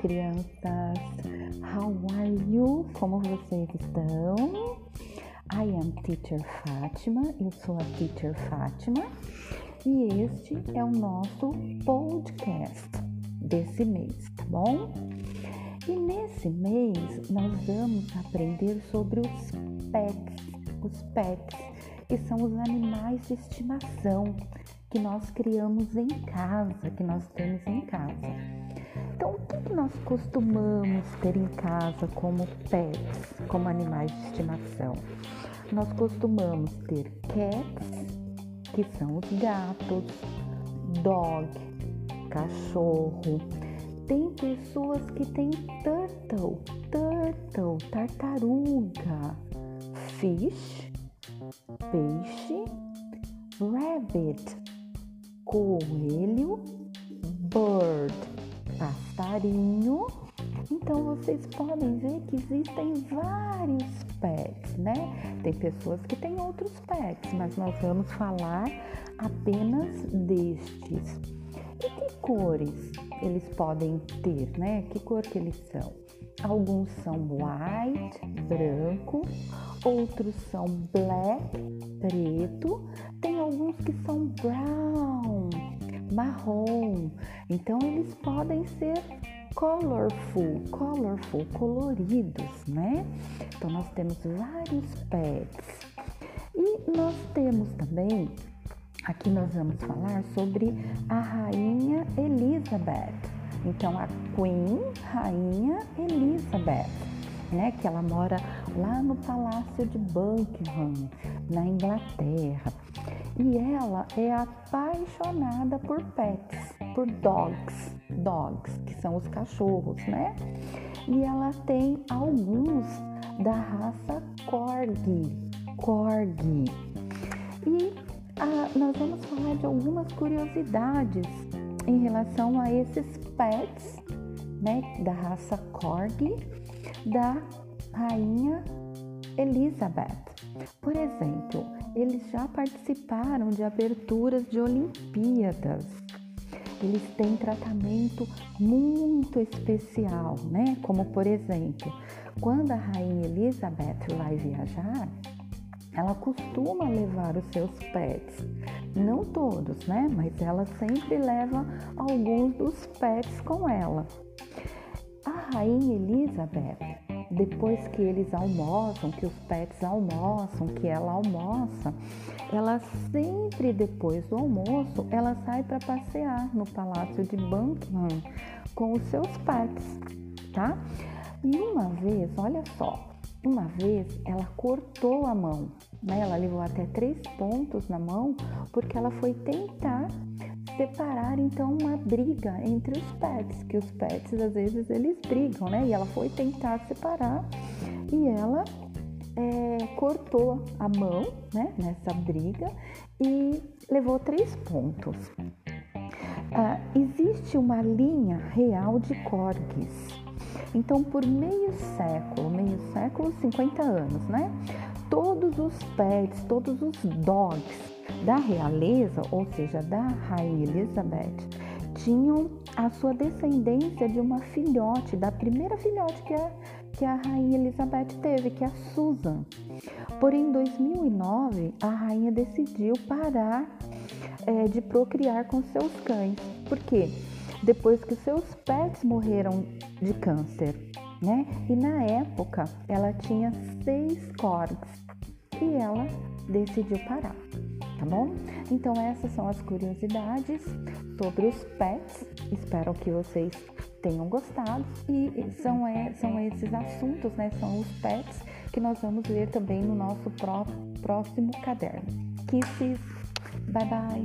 crianças! How are you? Como vocês estão? I am Teacher Fátima, eu sou a Teacher Fátima e este é o nosso podcast desse mês, tá bom? E nesse mês nós vamos aprender sobre os pets, os pets, que são os animais de estimação que nós criamos em casa, que nós temos em casa. Então, o que nós costumamos ter em casa como pets, como animais de estimação? Nós costumamos ter cats, que são os gatos, dog, cachorro. Tem pessoas que têm turtle, turtle, tartaruga, fish, peixe, rabbit, coelho, bird, passarinho. Então vocês podem ver que existem vários pets, né? Tem pessoas que têm outros pets, mas nós vamos falar apenas destes. E que cores eles podem ter, né? Que cor que eles são? Alguns são white, branco, outros são black, preto, tem alguns que são brown, marrom. Então eles podem ser colorful, colorful, coloridos, né? Então nós temos vários pets. E nós temos também, aqui nós vamos falar sobre a rainha Elizabeth. Então a Queen, rainha Elizabeth, né, que ela mora lá no Palácio de Buckingham, na Inglaterra. E ela é apaixonada por pets, por dogs, dogs, que são os cachorros, né? E ela tem alguns da raça Corgi, Corgi. E ah, nós vamos falar de algumas curiosidades em relação a esses pets, né, da raça Corgi, da rainha Elizabeth. Por exemplo, eles já participaram de aberturas de Olimpíadas. Eles têm tratamento muito especial, né? Como por exemplo, quando a rainha Elizabeth vai viajar, ela costuma levar os seus pets. Não todos, né? Mas ela sempre leva alguns dos pets com ela. A rainha Elizabeth depois que eles almoçam, que os pets almoçam, que ela almoça, ela sempre depois do almoço, ela sai para passear no palácio de Buckingham com os seus pets, tá? E uma vez, olha só, uma vez ela cortou a mão, né? Ela levou até três pontos na mão porque ela foi tentar separar então uma briga entre os pets, que os pets às vezes eles brigam, né? E ela foi tentar separar e ela é, cortou a mão, né? Nessa briga e levou três pontos. Ah, existe uma linha real de corgis. Então, por meio século, meio século, 50 anos, né? Todos os pets, todos os dogs da realeza, ou seja, da rainha Elizabeth, tinham a sua descendência de uma filhote, da primeira filhote que a, que a rainha Elizabeth teve, que é a Susan. Porém, em 2009, a rainha decidiu parar é, de procriar com seus cães. Por quê? Depois que seus pets morreram de câncer, né? E na época ela tinha seis corgs e ela decidiu parar tá bom? Então essas são as curiosidades sobre os pets. Espero que vocês tenham gostado e são, é, são esses assuntos, né? São os pets que nós vamos ler também no nosso pró próximo caderno. Kisses, bye bye.